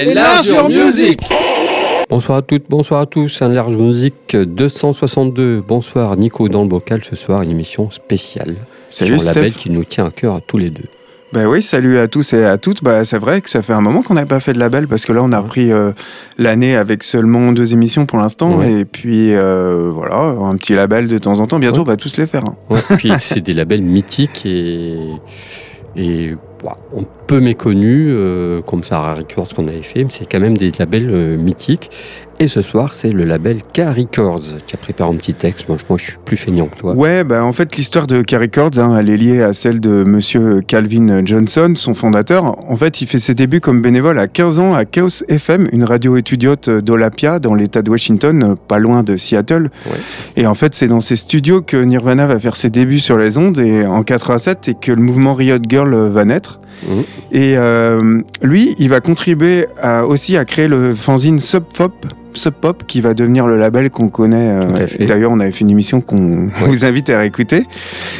Enlargeur Music Bonsoir à toutes, bonsoir à tous. Enlargeur Music 262. Bonsoir Nico dans le bocal ce soir, une émission spéciale. Salut sur un label qui nous tient à cœur à tous les deux. Bah oui, salut à tous et à toutes. Bah, c'est vrai que ça fait un moment qu'on n'avait pas fait de label parce que là, on a repris euh, l'année avec seulement deux émissions pour l'instant. Ouais. Et puis, euh, voilà, un petit label de temps en temps. Bientôt, Ouais. on va tous les faire. hein. Ouais, puis c'est des labels mythiques et, et bah, un peu méconnus, euh, comme Sarah Records qu'on avait fait, mais c'est quand même des labels euh, mythiques. Et ce soir, c'est le label K Records qui a préparé un petit texte. Moi, je- suis plus feignant que toi. Ouais, bah en fait, l'histoire de K Records, hein, elle est liée à celle de monsieur Calvin Johnson, son fondateur. En fait, il fait ses débuts comme bénévole à 15 ans à Chaos FM, une radio étudiante d'Olapia, dans l'état de Washington, pas loin de Seattle. Ouais. Et en fait, c'est dans ces studios que Nirvana va faire ses débuts sur les ondes et en 87 et que le mouvement Riot Girl va naître. Mhm. Et euh, lui, il va contribuer à- aussi à créer le fanzine Sub Pop, Sub Pop, qui va devenir le label qu'on connaît. euh. D'ailleurs, on avait fait une émission qu'on Ouais. vous invite à réécouter.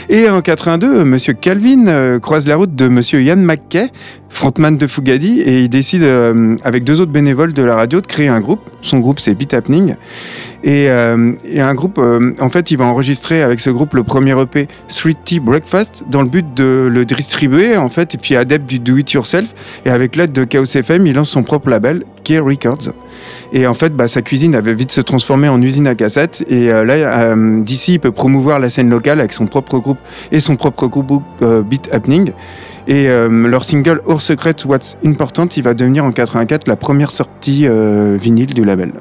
Et en 82, Monsieur Calvin euh, croise la route de Monsieur Ian McKay, frontman de Fugadi, et il décide, avec deux autres bénévoles de la radio, de créer un groupe. Son groupe, c'est Beat Happening. Et, euh, et un groupe, euh, en fait, il va enregistrer avec ce groupe le premier EP Street Tea Breakfast dans le but de le distribuer, en fait, et puis adepte du do-it-yourself. Et avec l'aide de Chaos FM, il lance son propre label, K Records. Et en fait, bah, sa cuisine avait vite se transformer en usine à cassettes. Et euh, là, d'ici, il peut promouvoir la scène locale avec son propre groupe et son propre groupe Beat Happening. Et leur single Hors Secret What's Important, il va devenir en 84 la première sortie vinyle du label.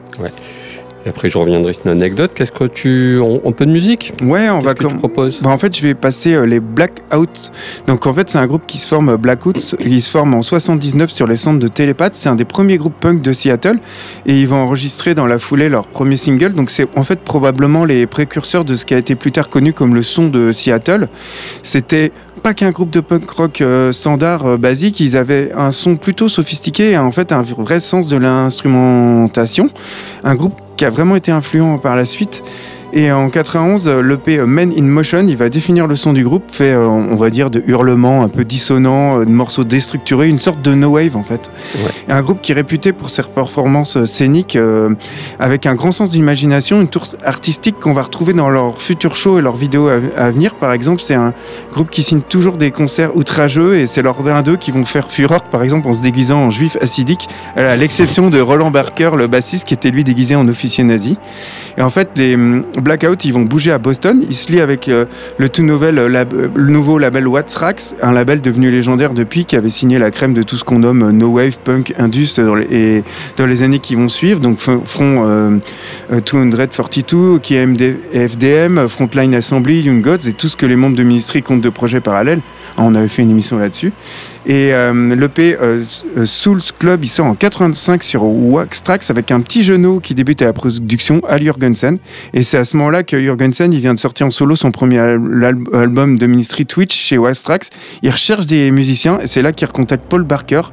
Et après, je reviendrai sur une anecdote. Qu'est-ce que tu. On, on peut de musique? Ouais, on va que tu proposes? Bah, en fait, je vais passer euh, les Blackout. Donc, en fait, c'est un groupe qui se forme euh, Blackout. Il se forme en 79 sur les centres de Télépathe. C'est un des premiers groupes punk de Seattle. Et ils vont enregistrer dans la foulée leur premier single. Donc, c'est en fait probablement les précurseurs de ce qui a été plus tard connu comme le son de Seattle. C'était pas qu'un groupe de punk rock euh, standard euh, basique. Ils avaient un son plutôt sophistiqué en fait un vrai sens de l'instrumentation. Un groupe qui a vraiment été influent par la suite. Et en 91, euh, l'EP euh, Men in Motion, il va définir le son du groupe, fait, euh, on va dire, de hurlements un peu dissonants, euh, de morceaux déstructurés, une sorte de no wave en fait. Ouais. Un groupe qui est réputé pour ses performances scéniques, euh, avec un grand sens d'imagination, une tourse artistique qu'on va retrouver dans leurs futurs shows et leurs vidéos à, à venir. Par exemple, c'est un groupe qui signe toujours des concerts outrageux et c'est leurs un d'eux qui vont faire fureur, par exemple, en se déguisant en juif acidique, à l'exception de Roland Barker, le bassiste, qui était lui déguisé en officier nazi. Et en fait, les Blackout, ils vont bouger à Boston. Ils se lient avec euh, le tout nouvel, euh, euh, nouveau label What's Rax, un label devenu légendaire depuis, qui avait signé la crème de tout ce qu'on nomme No Wave, Punk, Indus et dans les années qui vont suivre. Donc, Front euh, euh, 242, qui est FDM, Frontline Assembly, Young Gods et tout ce que les membres de Ministry comptent de projets parallèles. Ah, On avait fait une émission là-dessus. Et euh, l'EP euh, euh, Souls Club, il sort en 85 sur Wax Trax avec un petit genou qui débute à la production, Al Jurgensen. Et c'est à ce moment-là que Jurgensen, il vient de sortir en solo son premier album de Ministry Twitch chez Wax Trax. Il recherche des musiciens et c'est là qu'il recontacte Paul Barker.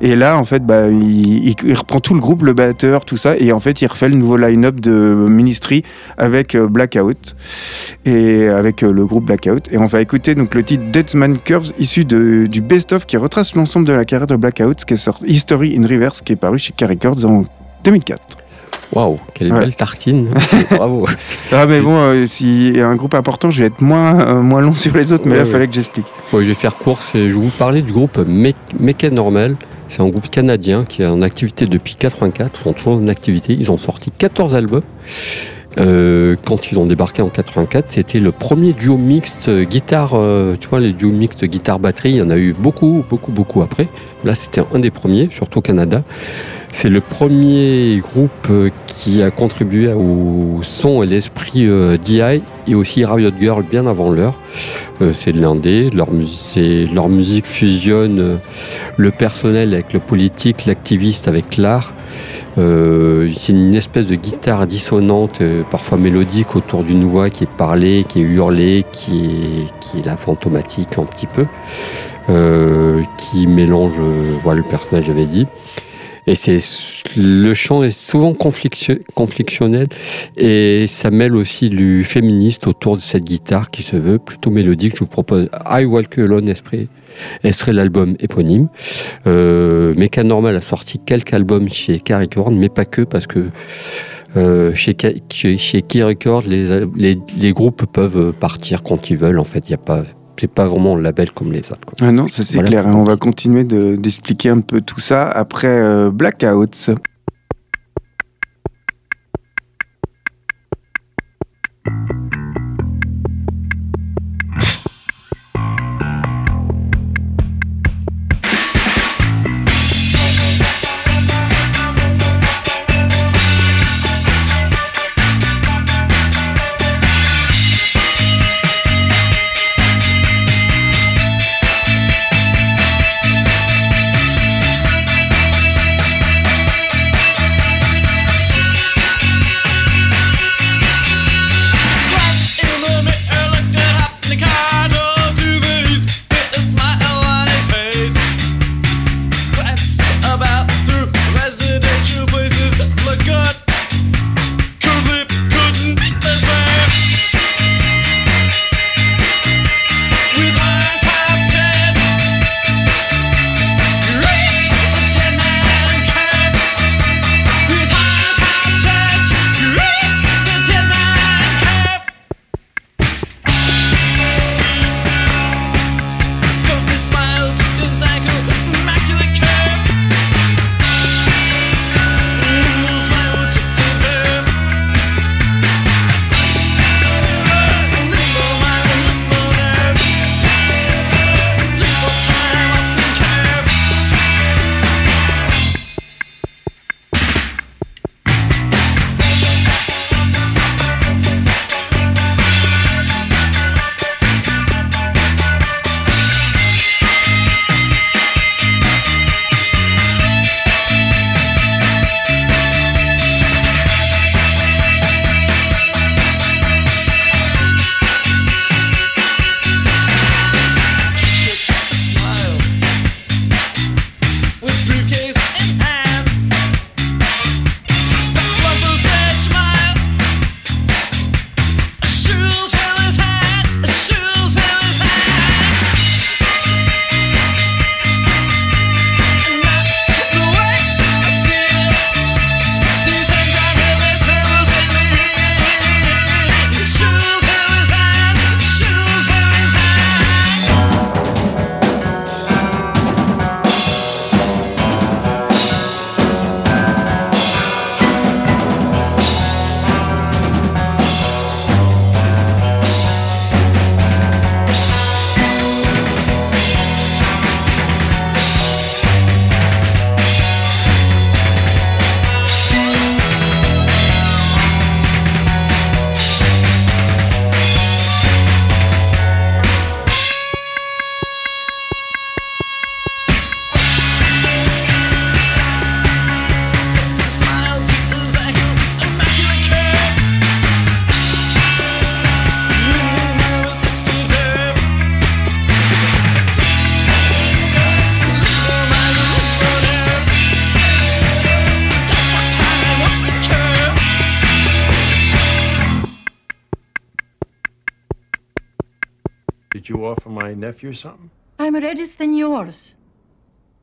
Et là, en fait, bah, il, reprend tout le groupe, le batteur, tout ça. Et en fait, il refait le nouveau line-up de Ministry avec euh, Blackout et avec le groupe Blackout. Et on va écouter donc le titre Deadman Curves issu du best-of qui retrace l'ensemble de la carrière de Blackout, qui est sorti History in Reverse, qui est paru chez K Records en 2004. Waouh, quelle Ouais. belle tartine. Bravo. Ah mais bon, euh, si un groupe important, je vais être moins, euh, moins long sur les autres, mais Ouais, là, il ouais. fallait que j'explique. Je vais faire course et je vais vous parler du groupe Mecca Normal. C'est un groupe canadien qui est en activité depuis 84. Ils sont toujours en activité. Ils ont sorti 14 albums. Euh, quand ils ont débarqué en 84, c'était le premier duo mixte euh, guitare. euh, tu vois, les duos mixtes guitare-batterie, il y en a eu beaucoup, beaucoup, beaucoup après. Là, c'était un des premiers, surtout au Canada. C'est le premier groupe euh, qui a contribué au son et l'esprit euh, DI et aussi Riot Girl bien avant l'heure. Euh, c'est de l'indé, leur, musique fusionne le personnel avec le politique, l'activiste avec l'art. C'est une espèce de guitare dissonante, parfois mélodique autour d'une voix qui est parlée, qui est hurlée, qui est, la fantomatique un petit peu, qui mélange le personnage, j'avais dit. Et c'est le chant est souvent conflictio- conflictionnel et ça mêle aussi du féministe autour de cette guitare qui se veut plutôt mélodique. Je vous propose I Walk Alone Esprit elle serait l'album éponyme. Euh, Normal a sorti quelques albums chez Records, mais pas que, parce que euh, chez, chez, Key Records, les, les, groupes peuvent partir quand ils veulent. En fait, il n'y a pas c'est pas vraiment le label comme les autres. Ah non, ça c'est clair. Hein. On va continuer d'expliquer un peu tout ça après euh, Blackouts. Nephew something? I'm redder than yours.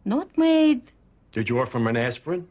Not made. Did you offer him an aspirin?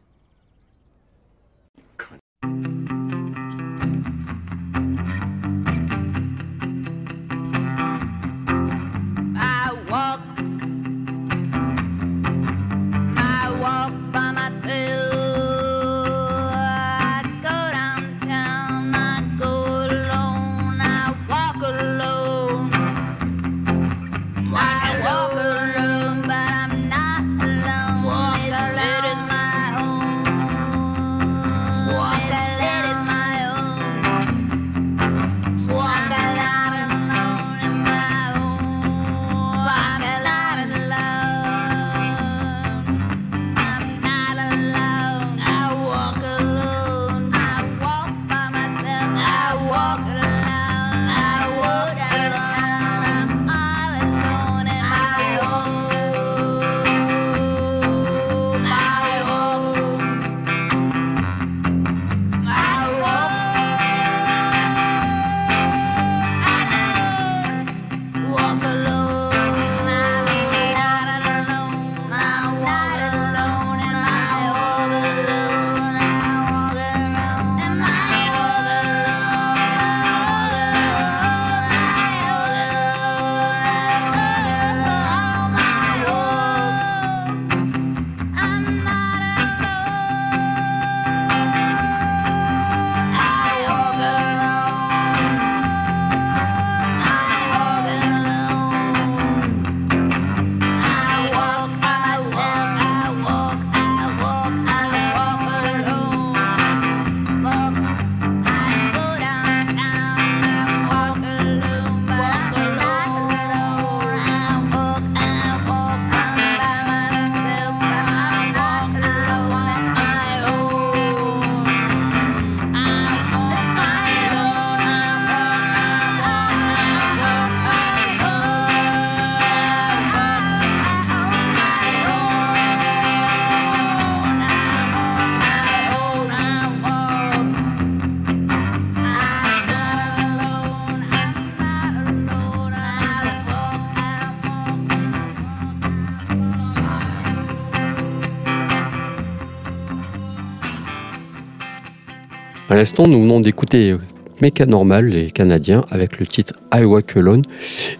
À l'instant, nous venons d'écouter Méca Normal, les Canadiens, avec le titre I Walk Alone.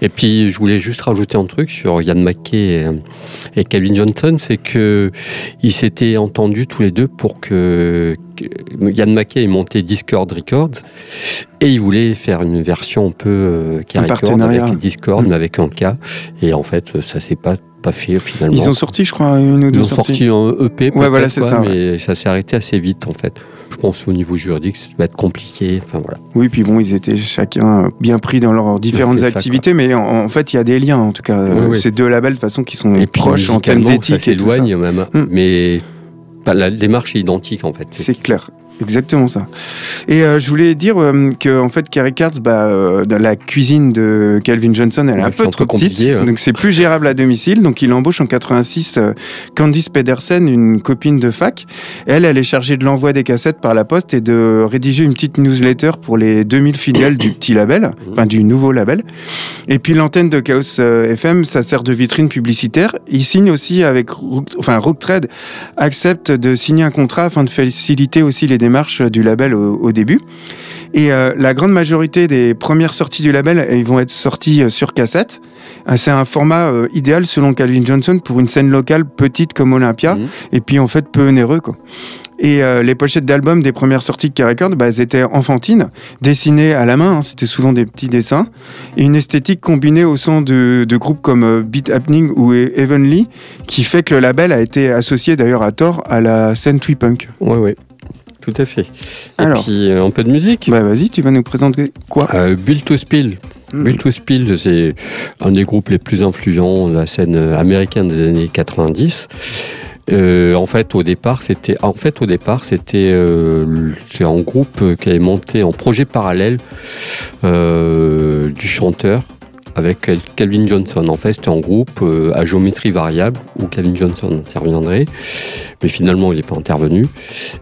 Et puis, je voulais juste rajouter un truc sur Yann McKay et, et Calvin Johnson, c'est que ils s'étaient entendus tous les deux pour que, Yann McKay ait monté Discord Records et il voulait faire une version un peu euh, avec Discord, Mm. mais avec un K. Et en fait, ça s'est pas pas fait finalement. Ils ont sorti, je crois, une ou Ils deux ont sorties. sorti un EP, peut-être, voilà, quoi, ça, ouais. mais ça s'est arrêté assez vite en fait. Je pense au niveau juridique, ça va être compliqué. Enfin voilà. Oui, puis bon, ils étaient chacun bien pris dans leurs différentes ça, activités, mais en, en fait, il y a des liens, en tout cas. Oui, oui. Ces deux labels, de toute façon, qui sont Et puis proches en termes d'éthique et tout ça. même, Mm. mais pas- la démarche est identique en fait. C'est clair. Exactement ça. Et euh, je voulais dire euh, que en fait, Carrie Cards, bah, euh, dans la cuisine de Calvin Johnson, elle est Ouais, un peu trop petite, ouais. donc c'est plus gérable à domicile. Donc il embauche en 86 euh, Candice Pedersen, une copine de fac. Elle, elle est chargée de l'envoi des cassettes par la poste et de rédiger une petite newsletter pour les 2000 fidèles du petit label, enfin du nouveau label. Et puis l'antenne de Chaos FM, ça sert de vitrine publicitaire. Il signe aussi avec, Rook- enfin Rooktrade accepte de signer un contrat afin de faciliter aussi les démarches du label au, au début. Et euh, la grande majorité des premières sorties du label, ils vont être sorties euh, sur cassette. Euh, C'est un format euh, idéal selon Calvin Johnson pour une scène locale petite comme Olympia Mhm. et puis en fait peu onéreux quoi. Et euh, les pochettes d'albums des premières sorties de Records, bah, elles étaient enfantines, dessinées à la main, hein, c'était souvent des petits dessins, et une esthétique combinée au son de, de groupes comme Beat Happening ou Heavenly, qui fait que le label a été associé d'ailleurs à tort à la scène Twee-Punk. Ouais, ouais. Tout à fait. Et Alors. puis euh, un peu de musique. Bah vas-y, tu vas nous présenter quoi? Euh, Build to Spill. Hmm. Build to Spill, c'est un des groupes les plus influents de la scène américaine des années 90. Euh, en fait, au départ, c'était en fait au départ c'était euh, c'est un groupe qui avait monté en projet parallèle euh, du chanteur avec Cal- Calvin Johnson. En fait, c'était un groupe euh, à géométrie variable où Calvin Johnson interviendrait, mais finalement, il n'est pas intervenu.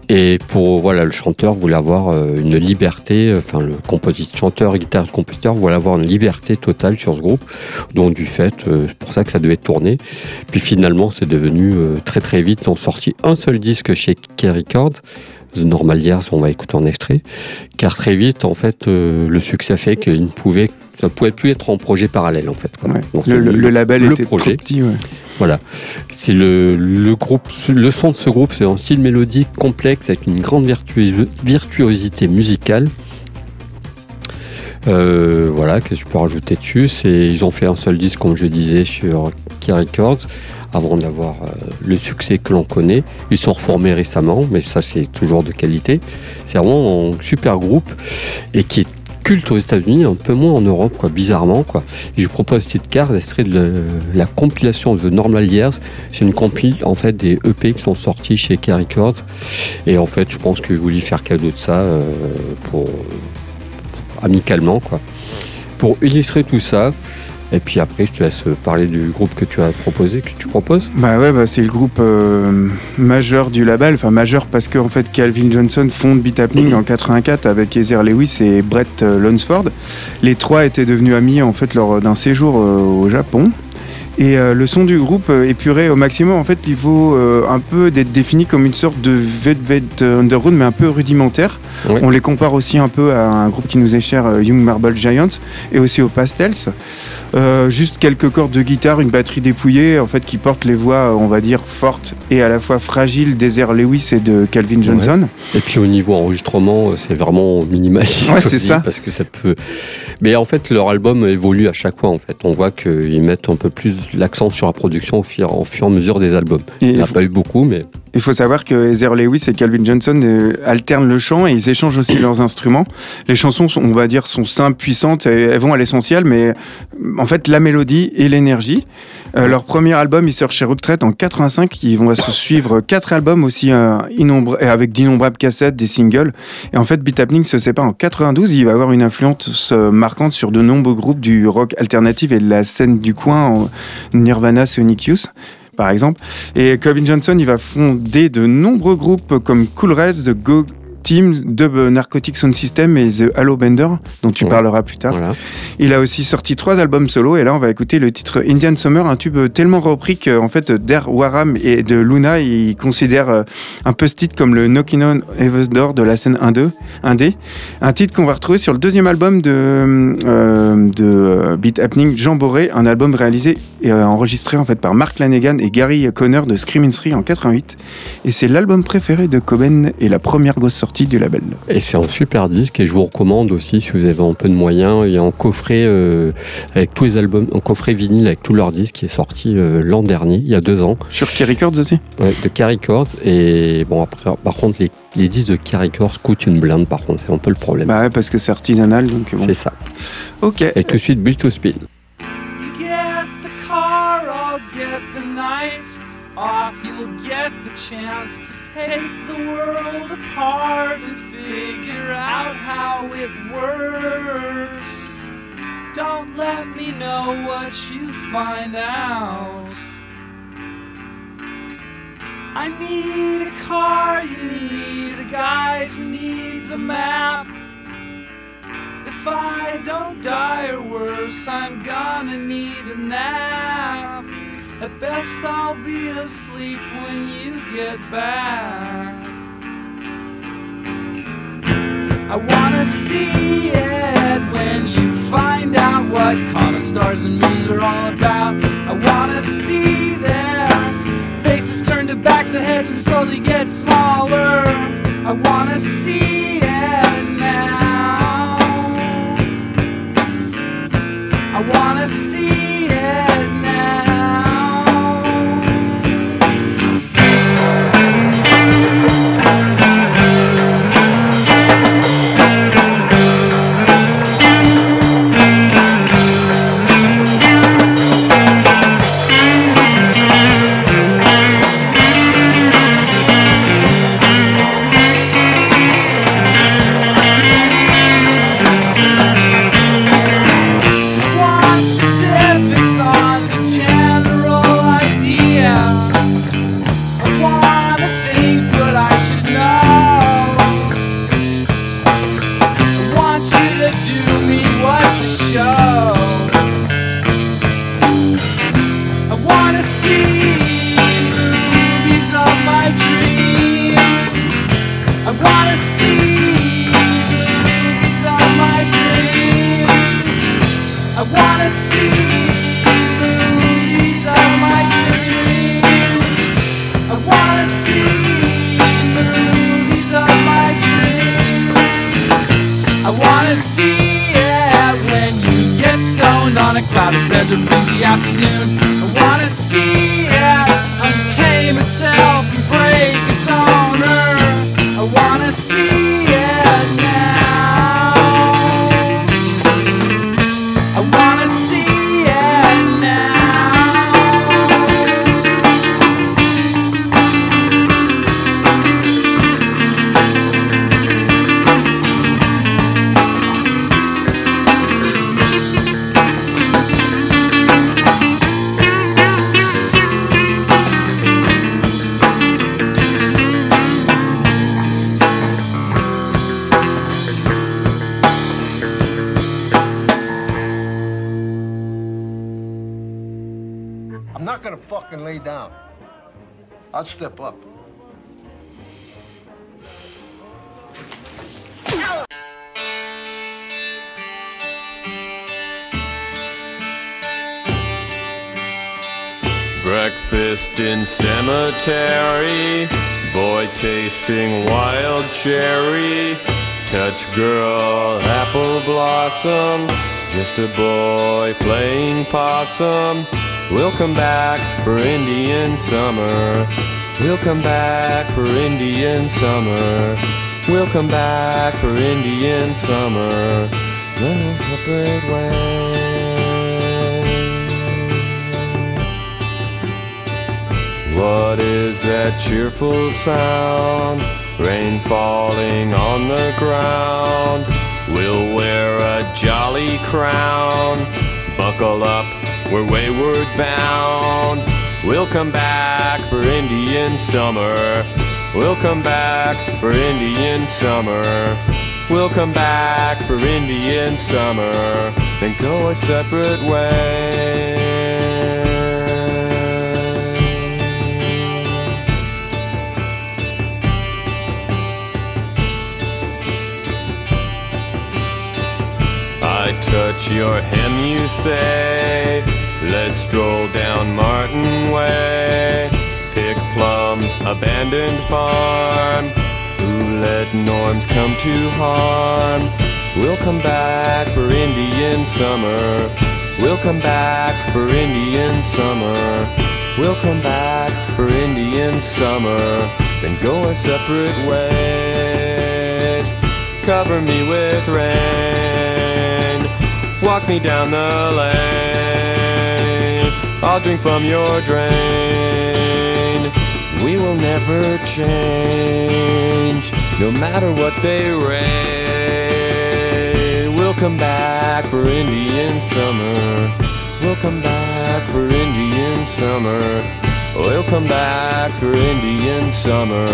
Et pour voilà, le chanteur voulait avoir euh, une liberté, enfin le compositeur, chanteur, guitariste, compositeur voulait avoir une liberté totale sur ce groupe, dont du fait, euh, c'est pour ça que ça devait tourner. Puis finalement, c'est devenu très très vite. Ils ont un seul disque chez Key Records. The Normal Years, on va écouter en extrait, car très vite, en fait, le succès fait qu'il ne pouvait, ça ne pouvait plus être en projet parallèle, en fait. quoi. Ouais. Donc, le, c'est le- le label le était projet. trop petit. ouais. Voilà. C'est le, le groupe, le son de ce groupe, c'est un style mélodique complexe avec une grande virtuose- virtuosité musicale. Euh, voilà, qu'est-ce que je peux rajouter dessus? C'est ils ont fait un seul disque, comme je disais, sur Key Records, avant d'avoir euh, le succès que l'on connaît. Ils sont reformés récemment, mais ça c'est toujours de qualité. C'est vraiment un super groupe et qui est culte aux États-Unis, un peu moins en Europe, quoi, bizarrement, quoi. Je propose une petite carte, extrait de la, la compilation The Normal Years. C'est une compile, en fait, des EP qui sont sortis chez Key Records. Et en fait, je pense que vous voulez faire cadeau de ça euh, pour amicalement, quoi. Pour illustrer tout ça. Et puis après, je te laisse parler du groupe que tu as proposé, que tu proposes. Bah ouais, bah c'est le groupe euh, majeur du label, enfin majeur parce qu'en fait Calvin Johnson fonde Beat Happening en 84 avec Ezer Lewis et Brett euh, Lunsford. Les trois étaient devenus amis en fait lors d'un séjour euh, au Japon. Et euh, le son du groupe euh, épuré au maximum, en fait, il vaut euh, un peu d'être défini comme une sorte de Velvet Underground, mais un peu rudimentaire. On les compare aussi un peu à un groupe qui nous est cher, Young Marble Giants, et aussi aux Pastels. Euh, juste quelques cordes de guitare, une batterie dépouillée, en fait, qui porte les voix, on va dire, fortes et à la fois fragiles d'Ezer Lewis et de Calvin Johnson. Et puis au niveau enregistrement, c'est vraiment minimaliste. Ouais, c'est ça. Parce que ça peut. Mais en fait, leur album évolue à chaque fois. En fait, on voit qu'ils mettent un peu plus l'accent sur la production au fur, au fur et à mesure des albums. Et Il n'y en a pas eu beaucoup, mais Il faut savoir que Ezer Lewis et Calvin Johnson euh, alternent le chant et ils échangent aussi leurs instruments. Les chansons, on va dire, sont simples, puissantes, et elles vont à l'essentiel, mais en fait, la mélodie et l'énergie. Euh, leur premier album, ils sortent chez Retraite en 85. Ils vont se suivre quatre albums aussi euh, avec d'innombrables cassettes, des singles. Et en fait, Beat Happening se sépare en 92. Il va avoir une influence euh, marquante sur de nombreux groupes du rock alternatif et de la scène du coin, Nirvana, Sonic Youth par exemple. Et Calvin Johnson, il va fonder de nombreux groupes comme Cool Reds, The Go Team, Dub Narcotic Sound System et The Halo Bender, dont tu Ouais. parleras plus tard. Voilà. Il a aussi sorti trois albums solo et là on va écouter le titre Indian Summer, un tube tellement repris que en fait Der Waram et de Luna ils considèrent euh, un peu ce titre comme le Knockin' on Heaven's Door de la scène 1-2, 1D. Un titre qu'on va retrouver sur le deuxième album de, euh, de euh, Beat Happening, Jean Boré, un album réalisé et enregistré en fait par Mark Lanegan et Gary Conner de Screaming Free en 88. Et c'est l'album préféré de Coben et la première grosse sortie du label. Et c'est un super disque et je vous recommande aussi si vous avez un peu de moyens. Il y a un coffret euh, avec tous les albums, un coffret vinyle avec tous leurs disques qui est sorti euh, l'an dernier, il y a deux ans, Sur Key Records aussi? Ouais, de Carry Records. Et bon après, par contre les, les disques de Carry Records coûtent une blinde. Par contre, c'est un peu le problème. Bah ouais, parce que c'est artisanal donc bon. C'est ça. Ok. Et tout de suite, Build to Speed. You get the car, I'll get the night off. You'll get the chance to take apart and figure out how it works. Don't let me know what you find out. I need a car, you need a guide, who needs a map. If I don't die or worse, I'm gonna need a nap. At best, I'll be asleep when you get back. I wanna see it when you find out what common stars and moons are all about. I wanna see their faces turn to backs of heads and slowly get smaller. I wanna see it now. I wanna see touch girl apple blossom, just a boy playing possum. We'll come back for Indian summer. We'll come back for Indian summer. We'll come back for Indian summer. The. What is that cheerful sound? Rain falling on the ground. We'll wear a jolly crown. Buckle up, we're wayward bound. We'll come back for Indian summer. We'll come back for Indian summer. We'll come back for Indian summer, then go a separate way. Touch your hem, you say. Let's stroll down Martin Way. Pick plums, abandoned farm. Who let norms come to harm? We'll come back for Indian summer. We'll come back for Indian summer. We'll come back for Indian summer. Then go our separate ways. Cover me with rain. Walk me down the lane. I'll drink from your drain. We will never change, no matter what they rain. We'll come back for Indian summer. We'll come back for Indian summer. We'll come back for Indian summer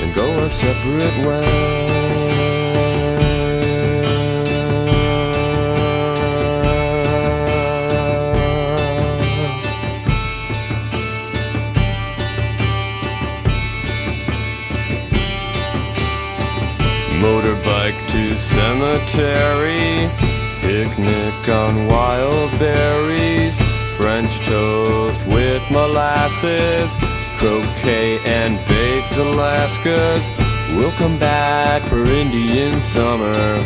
and go our separate ways. Cemetery, picnic on wild berries, French toast with molasses, croquet and baked Alaskas. We'll come back for Indian summer.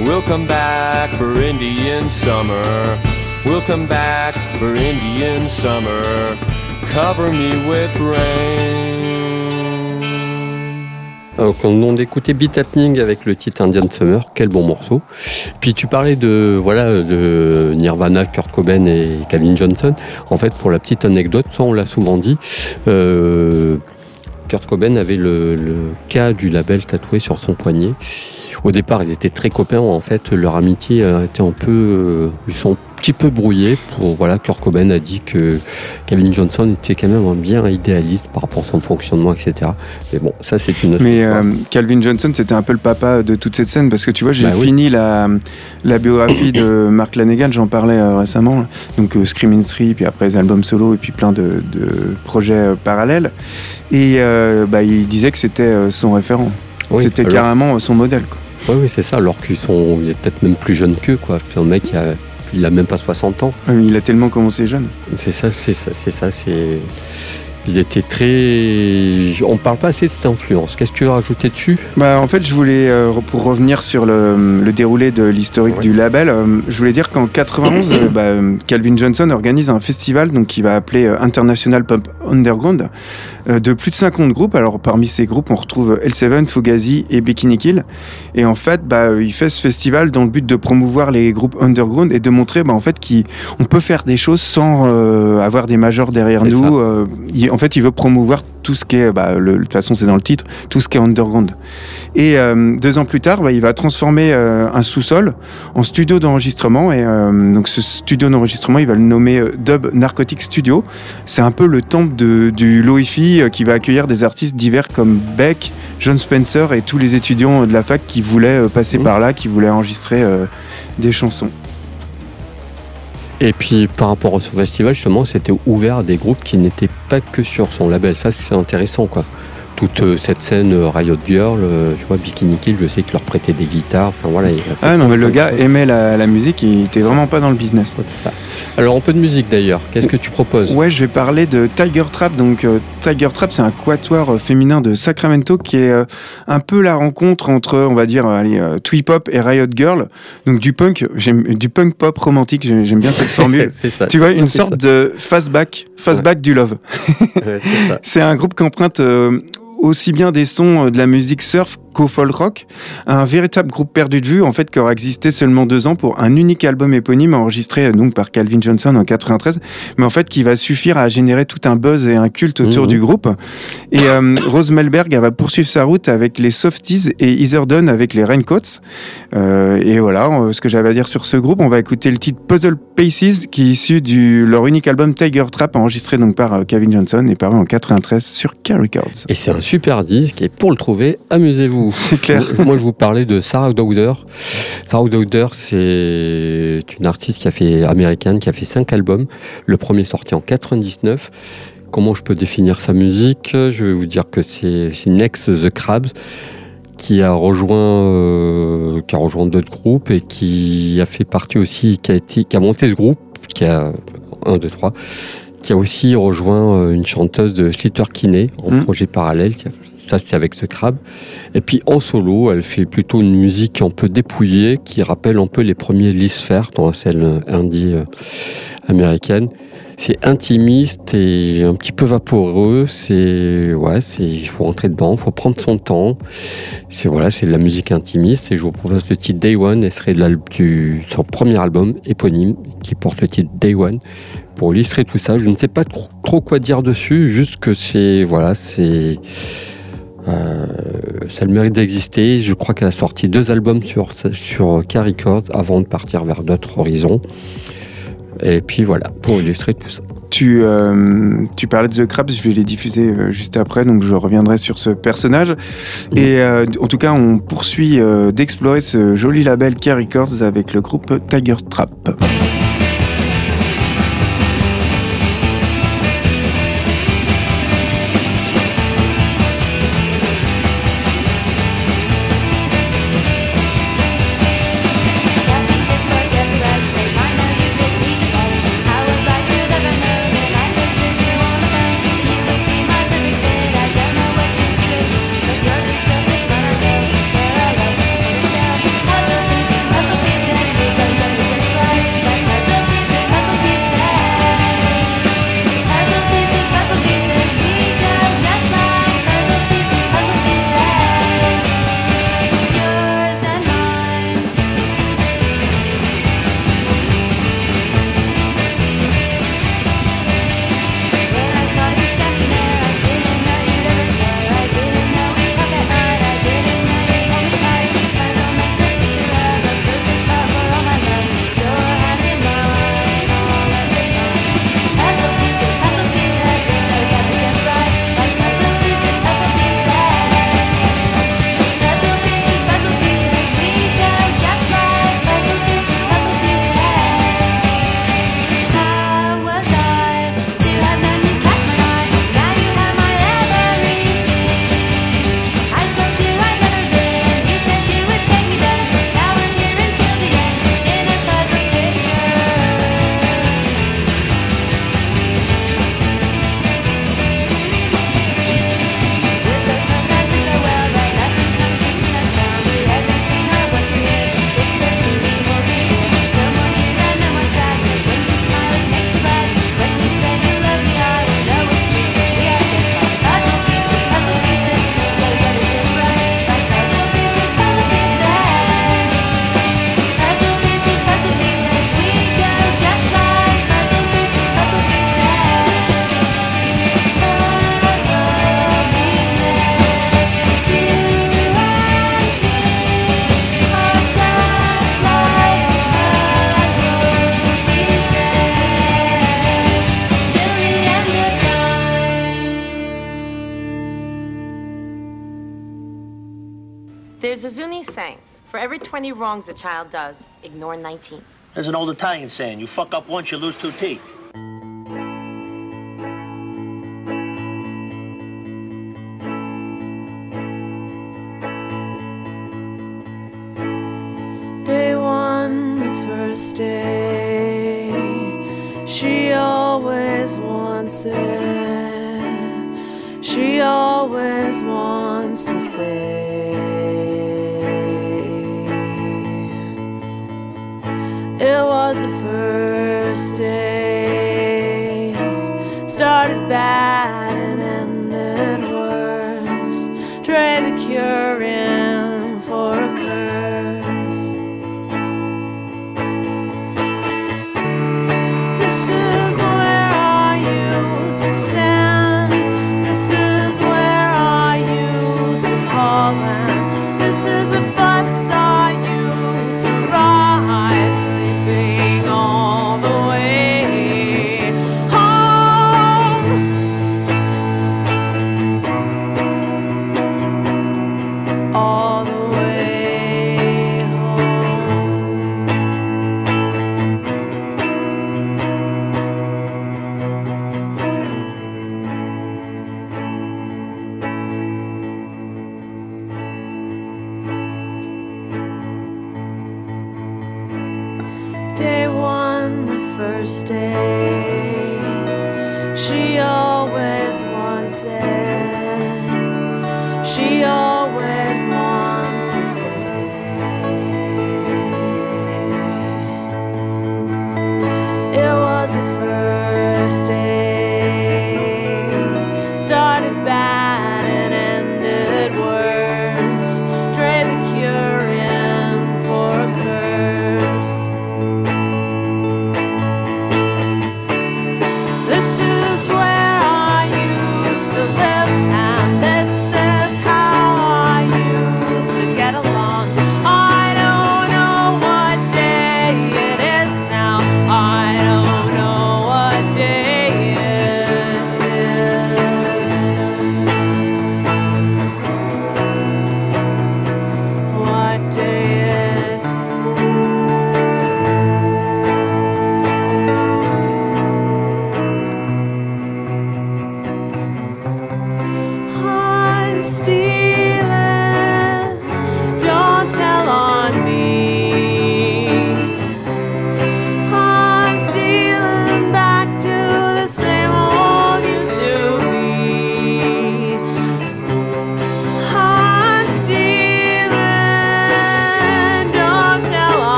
We'll come back for Indian summer. We'll come back for Indian summer. Cover me with rain. Donc on, on écoutait Beat Happening avec le titre Indian Summer, quel bon morceau. Puis tu parlais de voilà de Nirvana, Kurt Cobain et Calvin Johnson. En fait, pour la petite anecdote, ça on l'a souvent dit. euh, Kurt Cobain avait le, cas du label tatoué sur son poignet. Au départ, ils étaient très copains. En fait, leur amitié été un peu, euh, ils un petit peu brouillés. Pour voilà, Kurt Cobain a dit que Calvin Johnson était quand même un bien idéaliste par rapport à son fonctionnement, etc. Mais bon, ça c'est une autre Mais euh, Calvin Johnson, c'était un peu le papa de toute cette scène parce que tu vois, j'ai Bah oui. fini la, la biographie de Mark Lanegan, j'en parlais euh, récemment. là. Donc euh, Screaming Street, puis après les albums solo et puis plein de, de projets euh, parallèles. Et euh, bah, il disait que c'était son référent. Oui, c'était alors- carrément son modèle. Quoi. Oui, oui, c'est ça, alors qu'ils sont peut-être même plus jeunes qu'eux, quoi. C'est un mec qui a, il a même pas 60 ans. Ouais, mais il a tellement commencé jeune. C'est ça, c'est ça, c'est ça, c'est. Il était très. On parle pas assez de cette influence. Qu'est-ce que tu veux rajouter dessus? Bah, en fait, je voulais, euh, pour revenir sur le, le déroulé de l'historique Ouais. du label, euh, je voulais dire qu'en 91, euh, bah, Calvin Johnson organise un festival donc, qu'il va appeler International Pop Underground de plus de 50 groupes. Alors, parmi ces groupes, on retrouve L7, Fugazi et Bikini Kill. Et en fait, bah, euh, il fait ce festival dans le but de promouvoir les groupes underground et de montrer bah, en fait, qu'on peut faire des choses sans euh, avoir des majors derrière nous. Euh, il- en fait, il veut promouvoir tout ce qui est, bah, le- de toute façon, c'est dans le titre, tout ce qui est underground. Et euh, deux ans plus tard, bah, il va transformer euh, un sous-sol en studio d'enregistrement. Et euh, donc ce studio d'enregistrement, il va le nommer euh, Dub Narcotic Studio. C'est un peu le temple de- du lo-fi euh, qui va accueillir des artistes divers comme Beck, John Spencer et tous les étudiants de la fac qui voulaient euh, passer Mhm. par là, qui voulaient enregistrer euh, des chansons. Et puis par rapport au festival, justement, c'était ouvert à des groupes qui n'étaient pas que sur son label. Ça, c'est intéressant, quoi. Toute euh, cette scène euh, Riot Girl, euh, tu vois, Bikini Kill, je sais qu'il leur prêtait des guitares. Enfin voilà. Ah non, mais le gars aimait la, la musique il était vraiment pas dans le business. Ouais, c'est ça. Alors un peu de musique d'ailleurs. Qu'est-ce que tu proposes? Ouais, je vais parler de Tiger Trap. Donc, euh, Tiger Trap, c'est un quatuor féminin de Sacramento qui est euh, un peu la rencontre entre, on va dire, allez, euh, Twee Pop et Riot Girl. Donc, du punk, j'aime du punk pop romantique. J'aime bien cette formule. c'est ça. tu vois, une sorte de fastback, fastback du love. ça. Ouais, c'est ça. Un groupe qui emprunte euh, aussi bien des sons euh, de la musique surf co-folk rock, un véritable groupe perdu de vue en fait qui aura existé seulement deux ans pour un unique album éponyme enregistré donc par Calvin Johnson en 93, mais en fait qui va suffire à générer tout un buzz et un culte autour Mhm. du groupe. Et euh, Rose Melberg elle va poursuivre sa route avec les Softies et Dunn avec les Raincoats. Euh, et voilà euh, ce que j'avais à dire sur ce groupe. On va écouter le titre Puzzle Paces qui est issu de leur unique album Tiger Trap enregistré donc par euh, Kevin Johnson et paru en 93 sur K Records. Et c'est un super disque, et pour le trouver, amusez-vous. C'est clair. Moi, je vous parlais de Sarah Dowder. Sarah Dowder, c'est une artiste qui a fait américaine, qui a fait cinq albums. Le premier sorti en 99. Comment je peux définir sa musique? Je vais vous dire que c'est une ex The Crabs qui a rejoint, euh, qui a rejoint d'autres groupes et qui a fait partie aussi, qui a été, qui a monté ce groupe, qui a un, deux, trois, qui a aussi rejoint euh, une chanteuse de Slater Kinney en Mm. projet parallèle. qui a- Ça, c'était avec The Crab. Et puis en solo, elle fait plutôt une musique un peu dépouillée qui rappelle un peu les premiers Liz Fair dans scène indie euh, américaine. C'est intimiste et un petit peu vaporeux. C'est ouais, c'est il faut rentrer dedans, faut prendre son temps. C'est voilà, c'est de la musique intimiste et je vous propose le titre Day One. Et serait de du son premier album éponyme qui porte le titre Day One. Pour illustrer tout ça, je ne sais pas trop, trop quoi dire dessus, juste que c'est voilà, c'est euh, ça a le mérite d'exister. Je crois qu'elle a sorti deux albums sur, sur K Records avant de partir vers d'autres horizons. Et puis voilà, pour illustrer tout ça. Tu, euh, tu parlais de The Crabs, je vais les diffuser euh, juste après, donc je reviendrai sur ce personnage. Et euh, en tout cas, on poursuit d'explorer ce joli label K Records avec le groupe Tiger Trap. 20 wrongs a child does, ignore 19. There's an old Italian saying, you fuck up once, you lose two teeth. Day one, the first day, she always wants it. She always wants to say,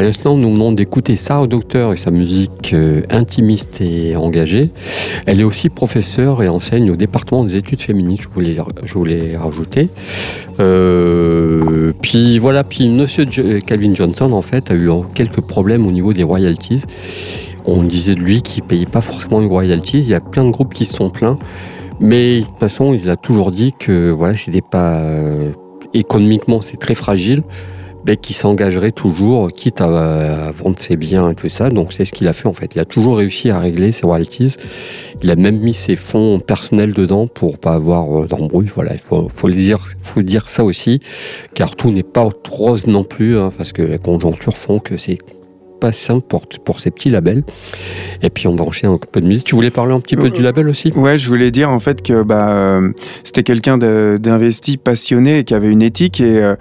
À l'instant, nous venons d'écouter Sarah Docteur et sa musique euh, intimiste et engagée. Elle est aussi professeure et enseigne au département des études féminines, je voulais, je voulais rajouter. Euh, puis voilà, puis Monsieur Calvin Johnson, en fait, a eu quelques problèmes au niveau des royalties. On disait de lui qu'il payait pas forcément les royalties. Il y a plein de groupes qui se sont plaints. Mais de toute façon, il a toujours dit que voilà, c'était pas euh, économiquement, c'est très fragile qui s'engagerait toujours, quitte à, vendre ses biens et tout ça. Donc c'est ce qu'il a fait en fait. Il a toujours réussi à régler ses royalties. Il a même mis ses fonds personnels dedans pour pas avoir euh, d'embrouille. Voilà, il faut, le dire, faut dire ça aussi, car tout n'est pas rose non plus, hein, parce que les conjonctures font que c'est pas simple pour, pour ces petits labels. Et puis on va enchaîner un peu de musique. Tu voulais parler un petit peu du label aussi? Ouais, je voulais dire en fait que bah, euh, c'était quelqu'un d'investi, passionné et qui avait une éthique. Et euh,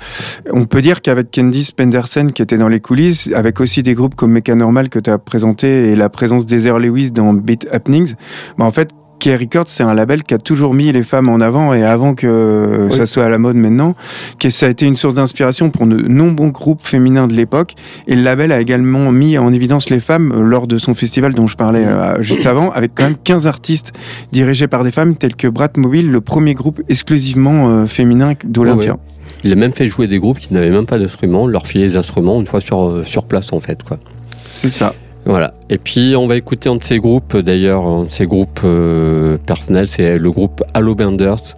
on peut dire qu'avec Candice Pendersen qui était dans les coulisses, avec aussi des groupes comme Normal que tu as présenté et la présence d'Ezer Lewis dans Beat Happenings, bah, en fait, Key Records, c'est un label qui a toujours mis les femmes en avant et avant que Oui. ça soit à la mode maintenant, que ça a été une source d'inspiration pour de nombreux groupes féminins de l'époque. Et le label a également mis en évidence les femmes euh, lors de son festival dont je parlais euh, juste avant, avec quand même 15 artistes dirigés par des femmes, tels que Brat Mobile, le premier groupe exclusivement euh, féminin d'Olympia. Ouais. Il a même fait jouer des groupes qui n'avaient même pas d'instruments, leur filer les instruments une fois sur, euh, sur place en fait. Quoi. C'est ça. Voilà. Et puis on va écouter un de ces groupes, d'ailleurs, un de ces groupes euh, personnels, c'est le groupe Allo Benders.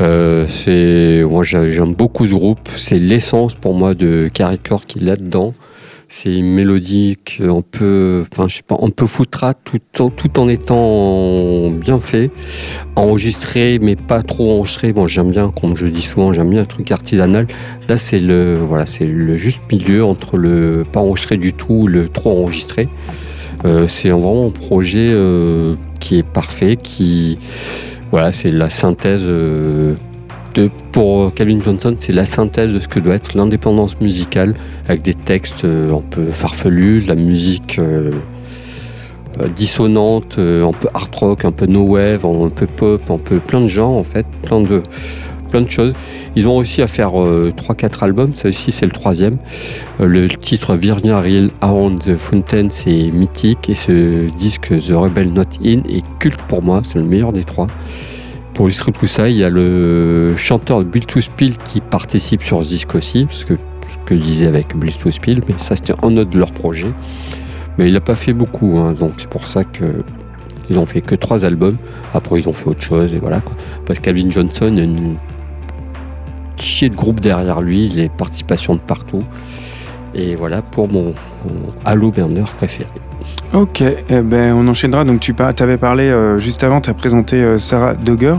Euh, c'est, moi j'a- j'aime beaucoup ce groupe. C'est l'essence pour moi de Caricor qui est là-dedans. C'est une mélodie un peu, enfin, je sais pas, un peu foutra tout, en- tout en étant bien fait, enregistré, mais pas trop enregistré. Bon, j'aime bien, comme je dis souvent, j'aime bien un truc artisanal. Là, c'est le, voilà, c'est le juste milieu entre le pas enregistré du tout, le trop enregistré. Euh, c'est vraiment un projet euh, qui est parfait, qui, voilà, c'est la synthèse. euh, pour Calvin Johnson, c'est la synthèse de ce que doit être l'indépendance musicale, avec des textes euh, un peu farfelus, de la musique euh, euh, dissonante, euh, un peu art rock, un peu no wave, un peu pop, un peu plein de genres en fait, plein de plein de choses. Ils ont réussi à faire 3-4 albums, ça aussi c'est le troisième. Euh, le titre Virginia Reel Around the Fountain c'est mythique et ce disque The Rebel Not In est culte pour moi, c'est le meilleur des trois. Pour illustrer tout ça, il y a le chanteur Bill to Spill qui participe sur ce disque aussi, parce que ce que je disais avec Bill to Spill, mais ça c'était un autre de leur projet. Mais il n'a pas fait beaucoup, hein, donc c'est pour ça que ils ont fait que trois albums. Après ils ont fait autre chose et voilà. Quoi. Parce que Calvin Johnson, a une chier de groupe derrière lui, les participations de partout. Et voilà pour mon, mon Halo Burner préféré. Ok, eh ben, on enchaînera. Donc, tu par... avais parlé euh, juste avant, tu as présenté euh, Sarah Dogger.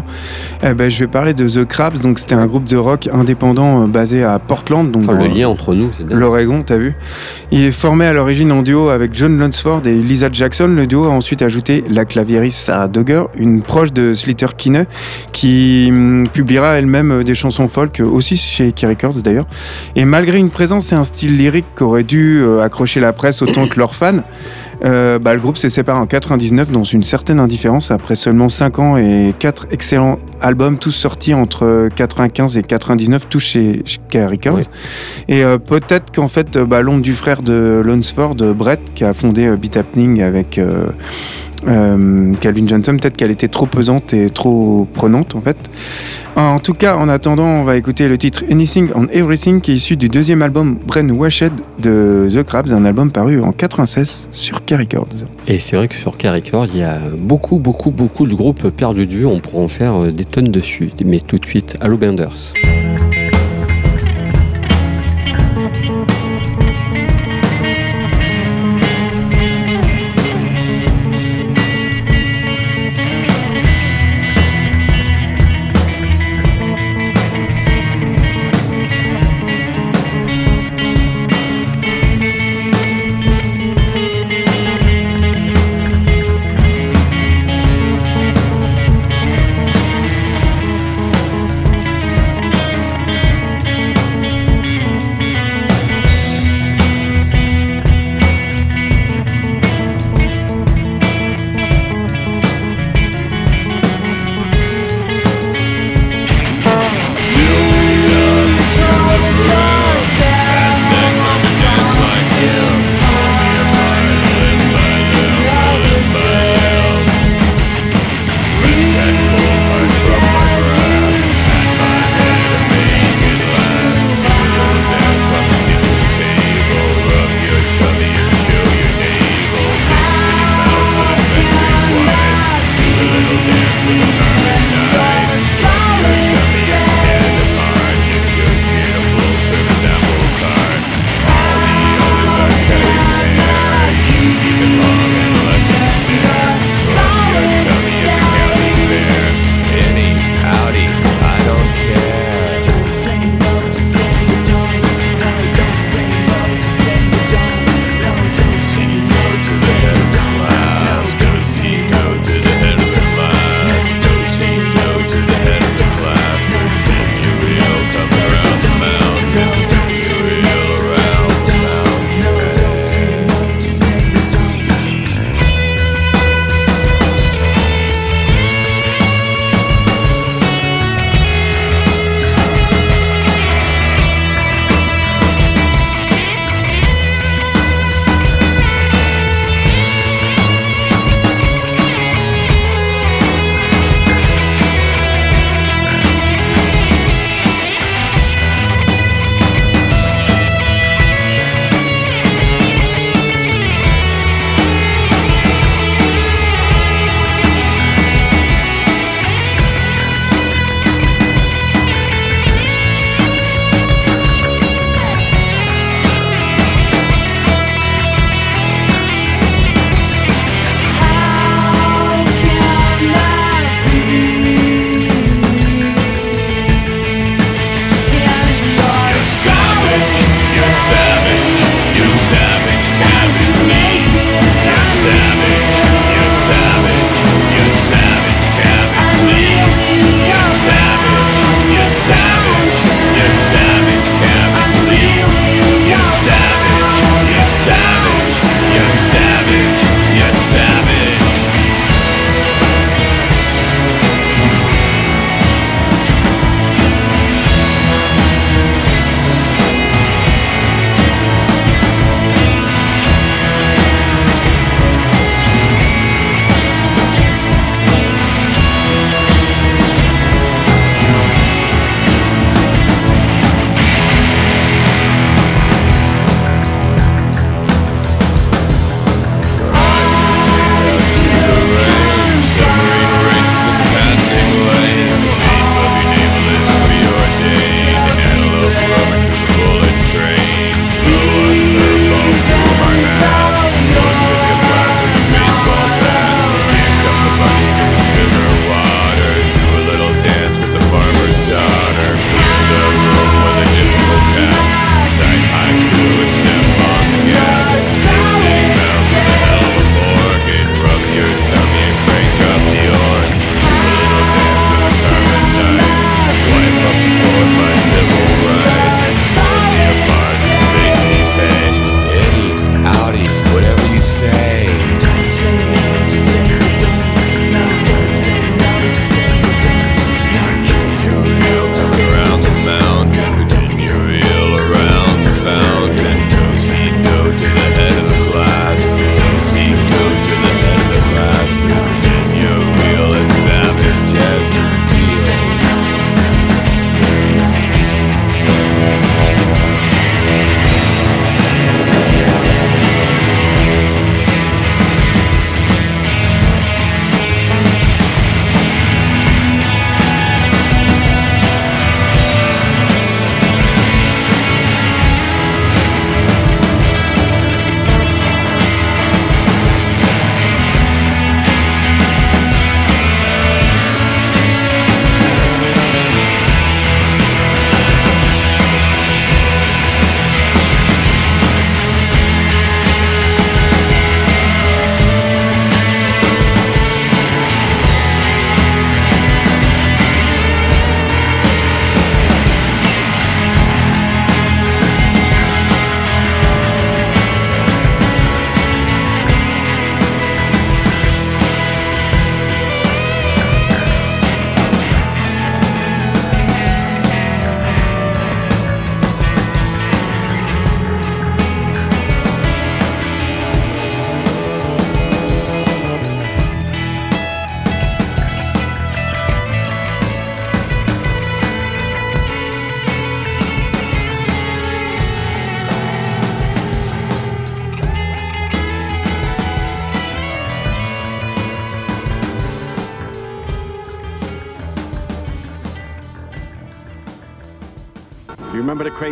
Eh ben, je vais parler de The Crabs. Donc, c'était un groupe de rock indépendant euh, basé à Portland. Donc, Enfin, le lien entre nous, c'est. L'Oregon, t'as vu Il est formé à l'origine en duo avec John Lunsford et Lisa Jackson. Le duo a ensuite ajouté la claviériste Sarah Dogger, une proche de Slater Kinney, qui hum, publiera elle-même des chansons folk, aussi chez Key Records d'ailleurs. Et malgré une présence et un style lyrique qui aurait dû accrocher la presse autant que leurs fans, euh, bah, le groupe s'est séparé en 99 dans une certaine indifférence après seulement 5 ans et 4 excellents albums, tous sortis entre 95 et 99, tous chez, chez Records. Et euh, peut-être qu'en fait, euh, bah, l'ombre du frère de Lunsford, Brett, qui a fondé euh, Beat Happening avec euh, Calvin Johnson, peut-être qu'elle était trop pesante et trop prenante en fait. En tout cas, en attendant, on va écouter le titre Anything on Everything qui est issu du deuxième album Brain Washed de The Crabs, un album paru en 96 sur Key Records. Et c'est vrai que sur K-Record, il y a beaucoup, beaucoup, beaucoup de groupes perdus de vue. On pourrait en faire euh, des tonnes dessus. Mais tout de suite, Allo Benders.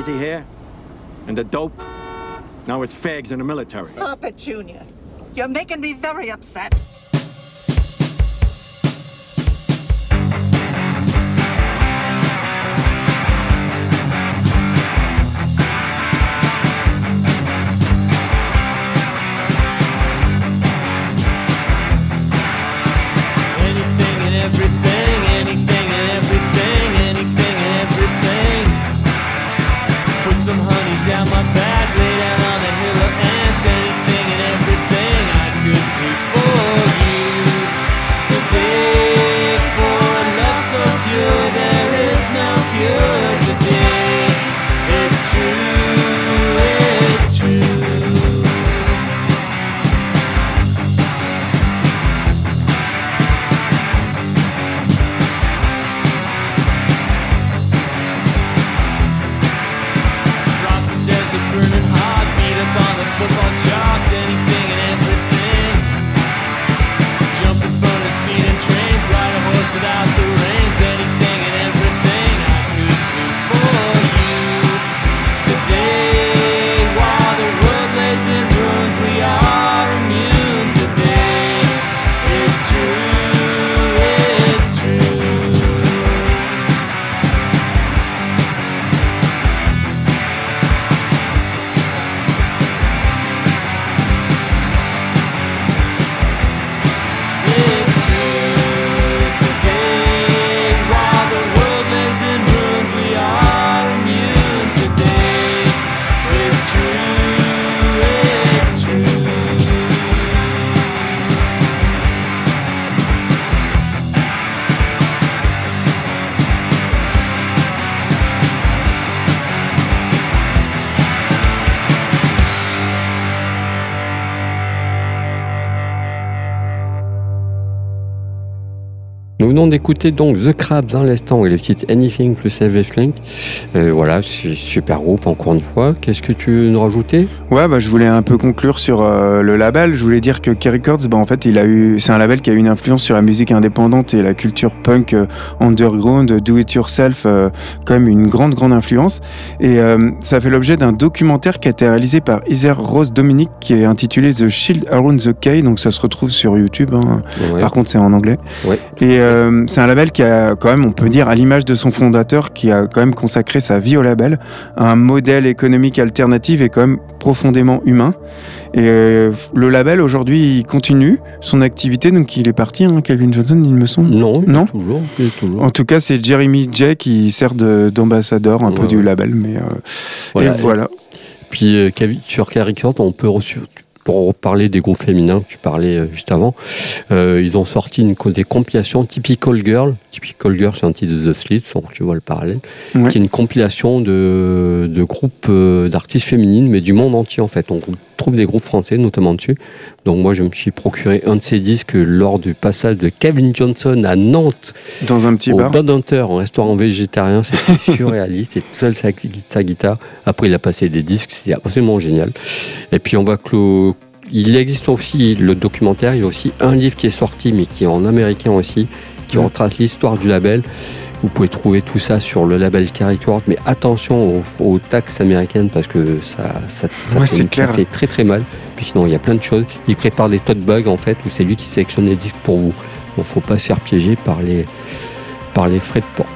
Here, hair and the dope. Now it's fags in the military. Stop it, Junior. You're making me very upset. Venons d'écouter donc The Crabs dans l'instant et le titre Anything plus Everything. Euh, voilà, c'est super groupe encore une fois. Qu'est-ce que tu veux nous rajouter? Ouais, bah, je voulais un peu conclure sur euh, le label. Je voulais dire que K Records, bah, en fait, il a eu, c'est un label qui a eu une influence sur la musique indépendante et la culture punk euh, underground, do it yourself, euh, quand même une grande, grande influence. Et ça fait l'objet d'un documentaire qui a été réalisé par Heather Rose Dominic qui est intitulé The Shield Around the Key. Donc ça se retrouve sur YouTube. hein. Ouais. Par contre, c'est en anglais. Ouais. Et euh, c'est un label qui a quand même, on peut dire, à l'image de son fondateur, qui a quand même consacré sa vie au label, un modèle économique alternatif et quand même profondément humain. Et euh, le label aujourd'hui, il continue son activité, donc il est parti, hein, Calvin Johnson, il me semble. Non, Non? toujours, toujours. En tout cas, c'est Jeremy J qui sert de- d'ambassadeur un peu Ouais, du label, mais euh, Voilà. et voilà. Puis euh, Kavi- sur K Records, on peut reçu- pour parler des groupes féminins que tu parlais euh, juste avant, euh, ils ont sorti une, des compilations Typical Girl. Typical Girl, c'est un titre de The Slits, donc tu vois le parallèle. Ouais. Qui est une compilation de, de groupes euh, d'artistes féminines, mais du monde entier en fait. On trouve des groupes français notamment dessus. Donc moi, je me suis procuré un de ces disques lors du passage de Kevin Johnson à Nantes Dans un petit au bar. Bad Hunter, en restaurant végétarien, c'était surréaliste, et tout seul sa, sa guitare. Après, il a passé des disques, c'était absolument génial. Et puis, on va clos. Il existe aussi le documentaire, il y a aussi un livre qui est sorti, mais qui est en américain aussi, qui retrace l'histoire du label. Vous pouvez trouver tout ça sur le label Carrot, mais attention aux, aux taxes américaines parce que ça, ça, ça Ouais, fait, ça très très mal. Puis sinon, il y a plein de choses. Il prépare des tote bags en fait, où c'est lui qui sélectionne les disques pour vous. Donc, faut pas se faire piéger par les, par les frais de port.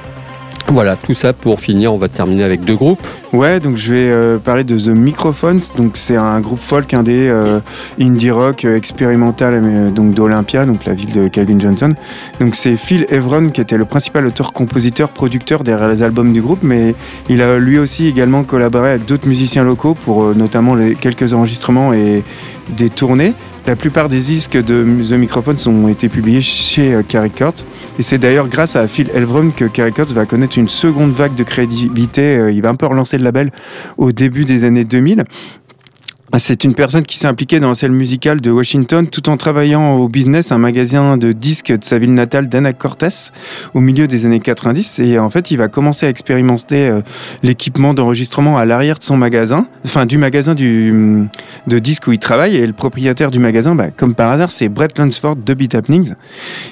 Voilà, tout ça pour finir, on va terminer avec deux groupes. Ouais, donc je vais euh, parler de The Microphones. Donc c'est un groupe folk indé, euh, indie rock euh, expérimental, donc d'Olympia, donc la ville de Calvin Johnson. Donc c'est Phil Evron qui était le principal auteur-compositeur, producteur derrière les albums du groupe, mais il a lui aussi également collaboré avec d'autres musiciens locaux pour notamment les quelques enregistrements et des tournées. La plupart des disques de The Microphones ont été publiés chez euh, K Records. Et c'est d'ailleurs grâce à Phil Elvrum que K Records va connaître une seconde vague de crédibilité. Euh, Il va un peu relancer le label au début des années 2000. C'est une personne qui s'est impliquée dans la scène musicale de Washington tout en travaillant au business, un magasin de disques de sa ville natale d'Anna Cortez au milieu des années 90. Et en fait, il va commencer à expérimenter euh, l'équipement d'enregistrement à l'arrière de son magasin, enfin du magasin du, de disques où il travaille. Et le propriétaire du magasin, bah, comme par hasard, c'est Brett Lunsford de Beat Happenings.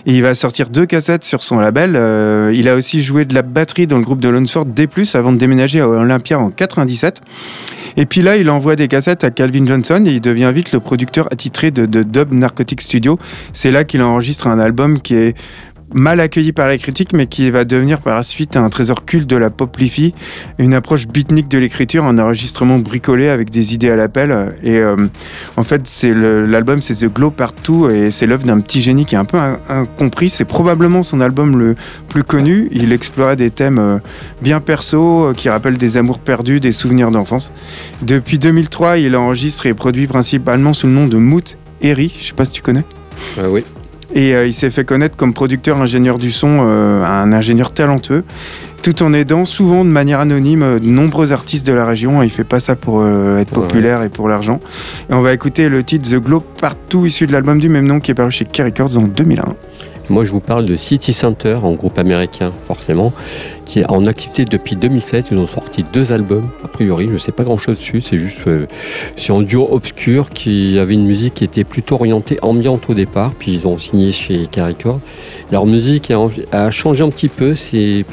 Et il va sortir deux cassettes sur son label. Euh, il a aussi joué de la batterie dans le groupe de Lunsford D+, avant de déménager à Olympia en 97. Et puis là, il envoie des cassettes à Calvin Johnson et il devient vite le producteur attitré de, Dub Narcotic Studio. C'est là qu'il enregistre un album qui est mal accueilli par la critique, mais qui va devenir par la suite un trésor culte de la pop lifi, une approche beatnik de l'écriture, un enregistrement bricolé avec des idées à l'appel. Et euh, en fait, c'est l'album, c'est The Glow Partout, et c'est l'œuvre d'un petit génie qui est un peu in- incompris. C'est probablement son album le plus connu. Il explorait des thèmes euh, bien perso, euh, qui rappellent des amours perdus, des souvenirs d'enfance. Depuis 2003, il enregistre et produit principalement sous le nom de Moot Eri. Je sais pas si tu connais. Oui. Et euh, il s'est fait connaître comme producteur ingénieur du son, euh, un ingénieur talentueux, tout en aidant souvent de manière anonyme euh, de nombreux artistes de la région. Il fait pas ça pour être populaire et pour l'argent. Et on va écouter le titre The Glow Partout, issu de l'album du même nom qui est paru chez K Records en 2001. Moi, je vous parle de City Center, en groupe américain, forcément, qui est en activité depuis 2007. Ils ont sorti deux albums. A priori, je ne sais pas grand-chose dessus. C'est juste, euh, un duo obscur qui avait une musique qui était plutôt orientée ambiante au départ. Puis ils ont signé chez K Records. Leur musique a, changé un petit peu. C'est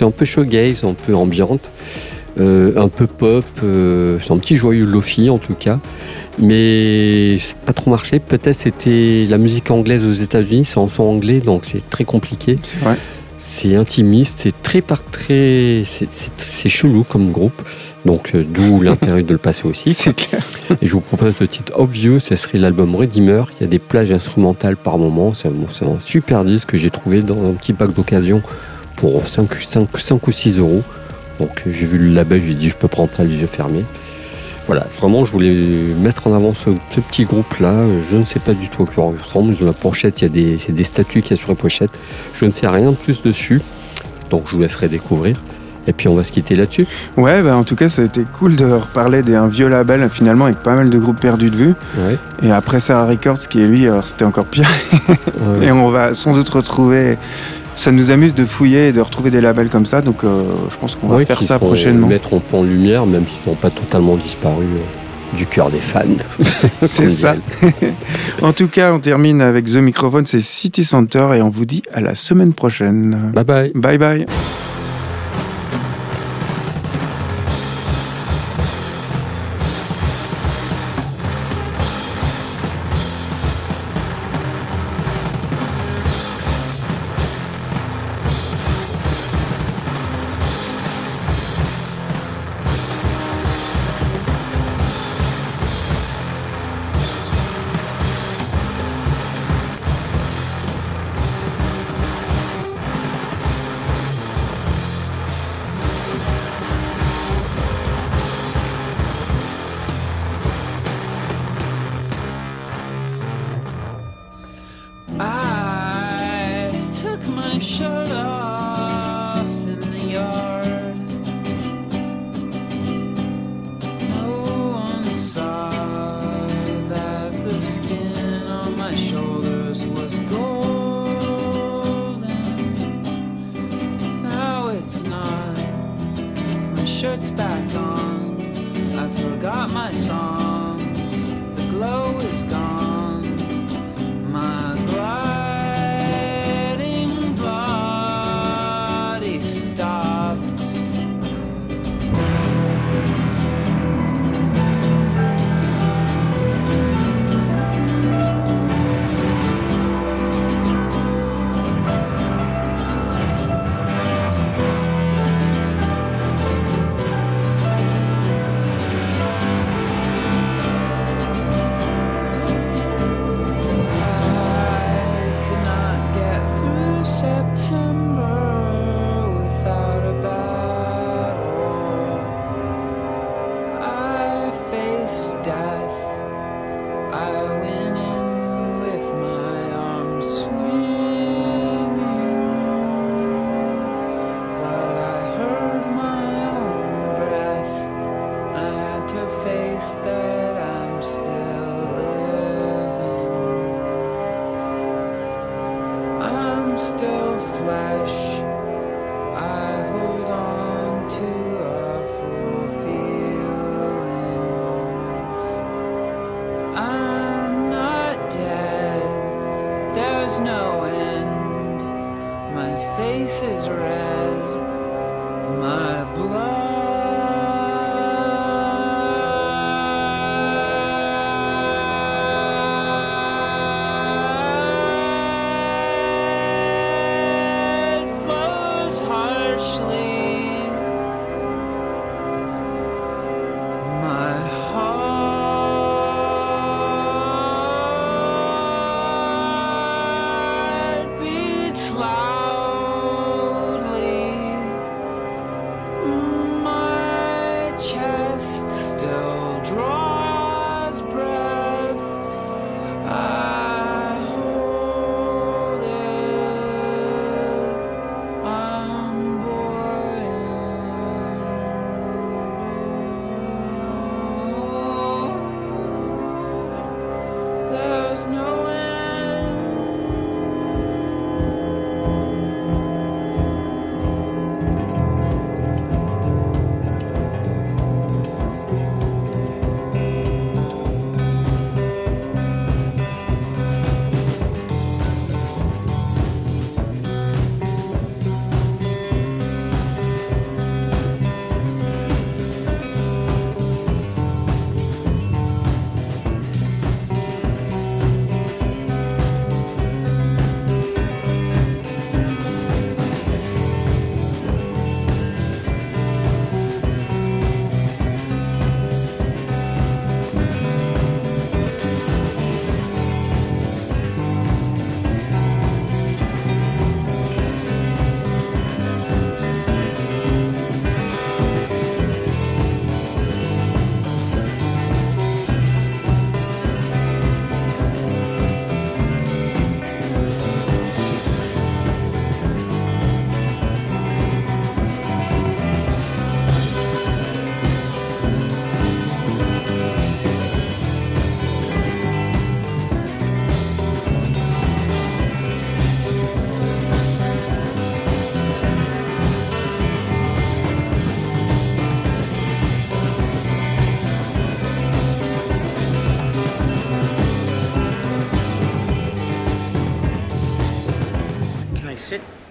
un peu shoegaze, un peu ambiante, euh, un peu pop. euh, c'est un petit joyeux lofi en tout cas mais c'est pas trop marché. Peut-être c'était la musique anglaise aux États-Unis, c'est en son anglais, donc c'est très compliqué. C'est vrai. C'est intimiste, c'est très par très, c'est- chelou comme groupe. Donc euh, d'où l'intérêt de le passer aussi. C'est clair. Et je vous propose le titre Obvious, ce serait l'album Redeemer. Il y a des plages instrumentales par moment. C'est un, c'est un super disque que j'ai trouvé dans un petit bac d'occasion pour 5, 5, 5 ou 6 euros. Donc euh, j'ai vu le label, j'ai dit je peux prendre ça les yeux fermés. Voilà, vraiment je voulais mettre en avant ce, ce petit groupe là. Je ne sais pas du tout à quoi il ressemble. La pochette, il y a des, c'est des statues qu'il y a sur la pochette. Je ne sais rien de plus dessus. Donc je vous laisserai découvrir. Et puis on va se quitter là-dessus. Ouais, bah en tout cas, ça a été cool de reparler d'un vieux label finalement avec pas mal de groupes perdus de vue. Ouais. Et après ça, Records qui est lui, alors c'était encore pire. Ouais. Et on va sans doute retrouver ça nous amuse de fouiller et de retrouver des labels comme ça. Donc euh, je pense qu'on va faire ça prochainement. Mettre en, en lumière, même s'ils n'ont pas totalement disparu euh, du cœur des fans. C'est ça. en tout cas, on termine avec The Microphone, c'est City Center et on vous dit à la semaine prochaine. Bye bye. Bye bye.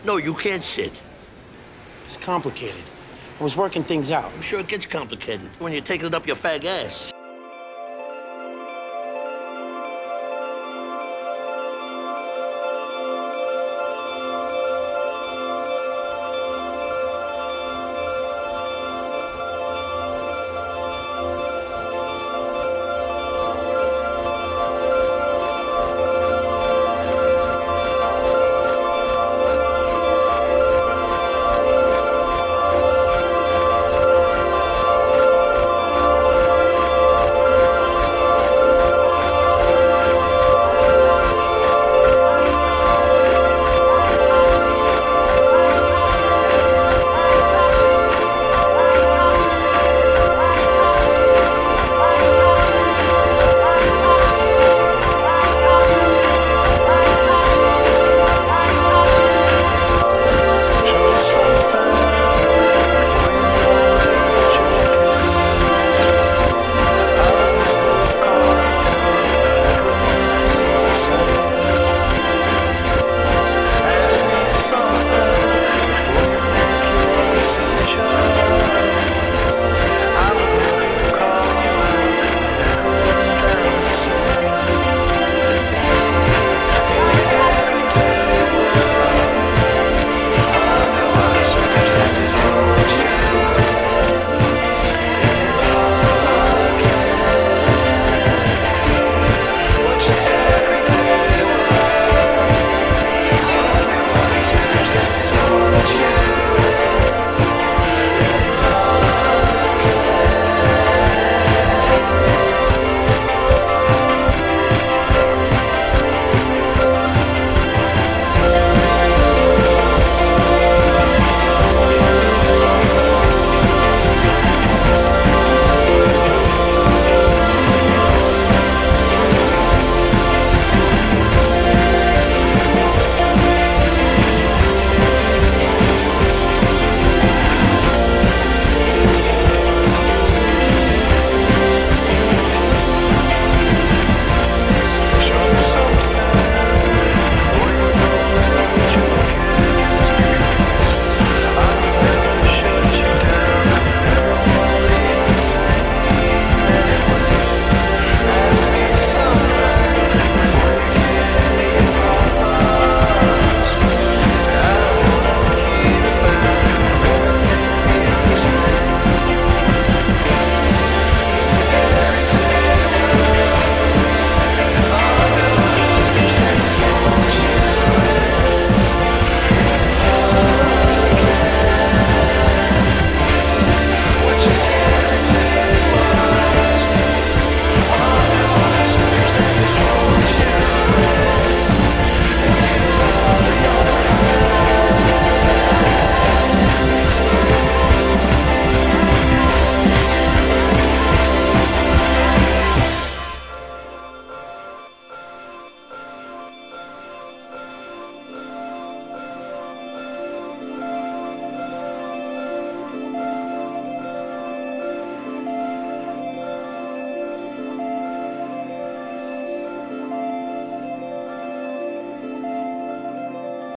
No, you can't sit. It's complicated. I was working things out. I'm sure it gets complicated when you're taking it up your fag ass.